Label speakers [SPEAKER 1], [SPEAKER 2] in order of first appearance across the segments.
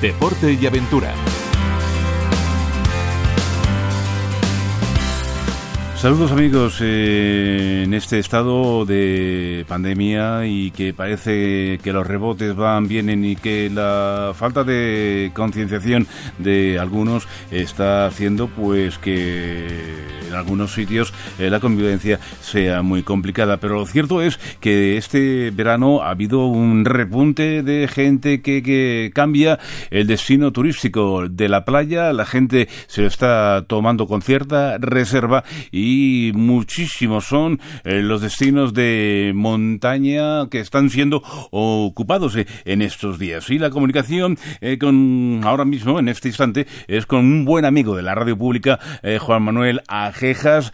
[SPEAKER 1] deporte y aventura.
[SPEAKER 2] Saludos amigos, eh, en este estado de pandemia y que parece que los rebotes van, vienen y que la falta de concienciación de algunos está haciendo pues que en algunos sitios eh, la convivencia sea muy complicada. Pero lo cierto es que este verano ha habido un repunte de gente que, que cambia el destino turístico de la playa, la gente se lo está tomando con cierta reserva y muchísimos son eh, los destinos de montaña que están siendo ocupados eh, en estos días. Y la comunicación eh, con ahora mismo, en este instante, es con un buen amigo de la radio pública, Juan Manuel Ajejas,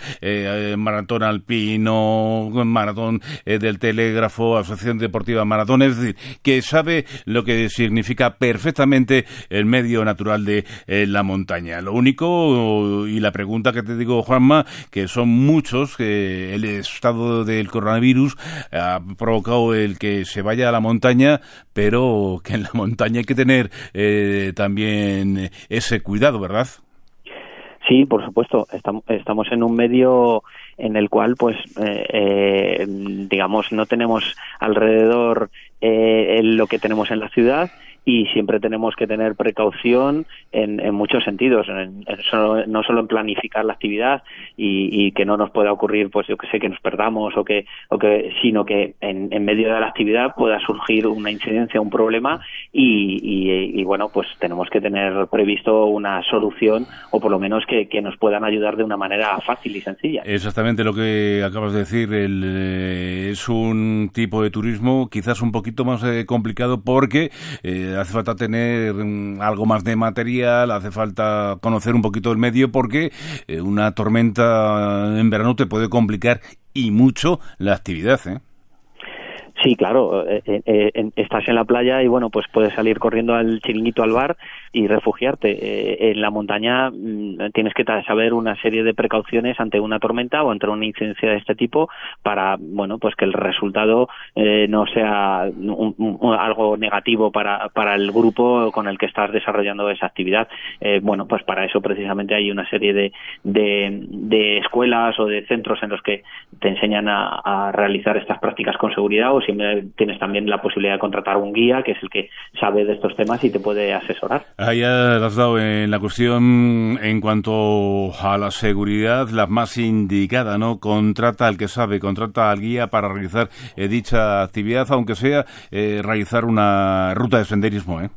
[SPEAKER 2] maratón alpino, maratón del telégrafo, Asociación Deportiva Maratón, es decir, que sabe lo que significa perfectamente el medio natural de la montaña. Lo único, y la pregunta que te digo, Juanma, que son muchos que el estado del coronavirus ha provocado el que se vaya a la montaña, pero que en la montaña hay que tener eh, también ese cuidado, ¿verdad?
[SPEAKER 3] Sí, por supuesto. Estamos en un medio en el cual, pues, eh, eh, digamos, no tenemos alrededor lo que tenemos en la ciudad y siempre tenemos que tener precaución en, en muchos sentidos, no solo en planificar la actividad y, que no nos pueda ocurrir, pues yo que sé, que nos perdamos o que, sino que en, en medio de la actividad pueda surgir una incidencia, un problema y, bueno, pues tenemos que tener previsto una solución o por lo menos que, que, nos puedan ayudar de una manera fácil y sencilla.
[SPEAKER 2] Exactamente lo que acabas de decir, el, eh, es un tipo de turismo quizás un poquito más eh, complicado porque eh, hace falta tener mm, algo más de material, hace falta conocer un poquito el medio porque eh, una tormenta en verano te puede complicar y mucho la actividad, ¿eh?
[SPEAKER 3] Sí, claro, eh, estás en la playa y bueno, pues puedes salir corriendo al chiringuito al bar y refugiarte. Eh, en la montaña mm, tienes que saber una serie de precauciones ante una tormenta o ante una incidencia de este tipo para, bueno, pues que el resultado eh, no sea algo negativo para, para el grupo con el que estás desarrollando esa actividad. Eh, bueno, pues para eso precisamente hay una serie de, de, escuelas o de centros en los que te enseñan a, a realizar estas prácticas con seguridad o siempre tienes también la posibilidad de contratar un guía que es el que sabe de estos temas y te puede asesorar.
[SPEAKER 2] Ahí has dado en la cuestión en cuanto a la seguridad, la más indicada, ¿no? Contrata al que sabe, contrata al guía para realizar eh, dicha actividad, aunque sea eh, realizar una ruta de senderismo, ¿eh?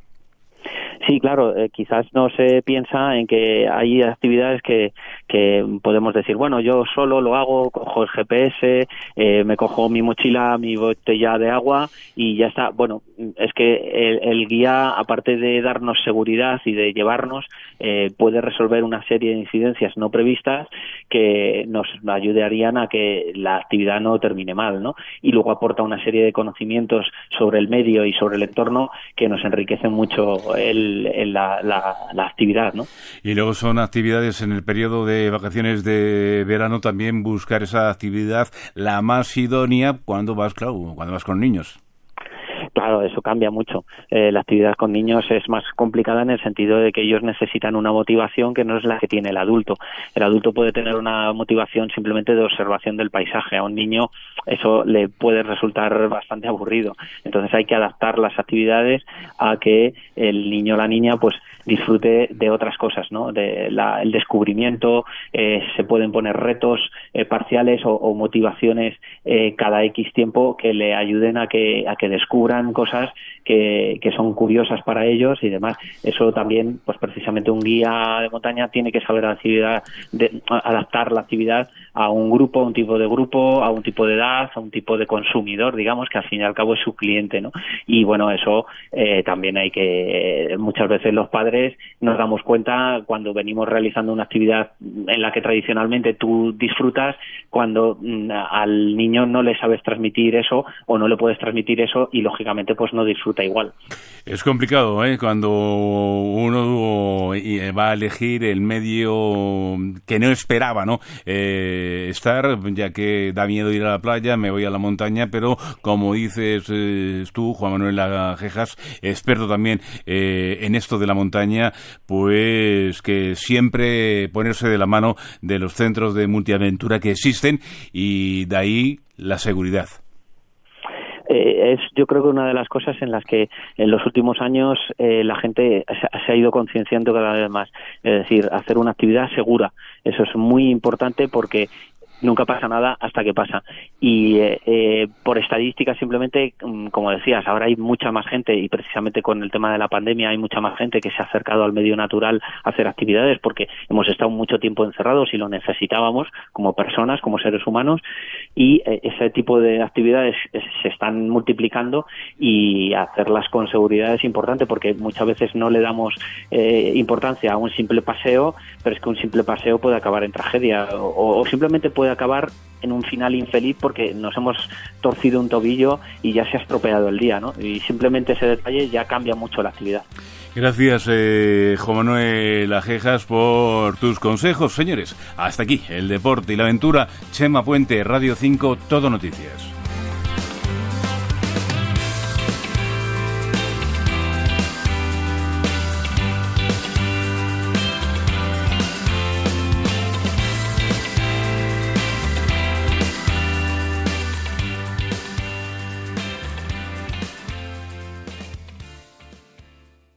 [SPEAKER 3] Sí, claro, eh, quizás no se piensa en que hay actividades que, que podemos decir, bueno, yo solo lo hago, cojo el GPS, eh, me cojo mi mochila, mi botella de agua y ya está. Bueno, es que el, guía, aparte de darnos seguridad y de llevarnos, eh, puede resolver una serie de incidencias no previstas que nos ayudarían a que la actividad no termine mal, ¿no? Y luego aporta una serie de conocimientos sobre el medio y sobre el entorno que nos enriquecen mucho el la, la, actividad, ¿no?
[SPEAKER 2] Y luego son actividades en el periodo de vacaciones de verano también buscar esa actividad la más idónea cuando vas, claro, cuando vas con niños.
[SPEAKER 3] Claro, eso cambia mucho. Eh, la actividad con niños es más complicada en el sentido de que ellos necesitan una motivación que no es la que tiene el adulto. El adulto puede tener una motivación simplemente de observación del paisaje. A un niño eso le puede resultar bastante aburrido. Entonces hay que adaptar las actividades a que el niño o la niña pues disfrute de otras cosas, ¿no? De el descubrimiento, eh, se pueden poner retos eh, parciales o, motivaciones eh, cada X tiempo que le ayuden a que, a que descubran cosas que, que, son curiosas para ellos y demás. Eso también, pues precisamente un guía de montaña tiene que saber la actividad, de, adaptar la actividad a un grupo, a un tipo de grupo, a un tipo de edad, a un tipo de consumidor, digamos, que al fin y al cabo es su cliente, ¿no? Y bueno, eso también hay que, muchas veces los padres padres nos damos cuenta cuando venimos realizando una actividad en la que tradicionalmente tú disfrutas, cuando mm, al niño no le sabes transmitir eso o no le puedes transmitir eso y lógicamente pues no disfruta igual.
[SPEAKER 2] Es complicado, ¿eh? Cuando uno eh, va a elegir el medio que no esperaba, ¿no? Eh, estar, ya que da miedo ir a la playa, me voy a la montaña, pero como dices eh, tú, Juan Manuel Lajejas, experto también en esto de la montaña, pues que siempre ponerse de la mano de los centros de multiaventura que existen y de ahí la seguridad.
[SPEAKER 3] Eh, es yo creo que una de las cosas en las que en los últimos años eh, la gente se ha ido concienciando cada vez más. Es decir, hacer una actividad segura. Eso es muy importante porque nunca pasa nada hasta que pasa. Y eh, eh, por estadística, simplemente, mm, como decías, ahora hay mucha más gente y precisamente con el tema de la pandemia hay mucha más gente que se ha acercado al medio natural a hacer actividades porque hemos estado mucho tiempo encerrados y lo necesitábamos como personas, como seres humanos y eh, ese tipo de actividades se están multiplicando y hacerlas con seguridad es importante porque muchas veces no le damos importancia a un simple paseo, pero es que un simple paseo puede acabar en tragedia o, simplemente puede acabar en un final infeliz porque nos hemos torcido un tobillo y ya se ha estropeado el día, ¿no? Y simplemente ese detalle ya cambia mucho la actividad.
[SPEAKER 2] Gracias, eh, Juan Manuel Ajejas, por tus consejos, señores. Hasta aquí, el deporte y la aventura. Chema Puente, Radio 5, Todo Noticias.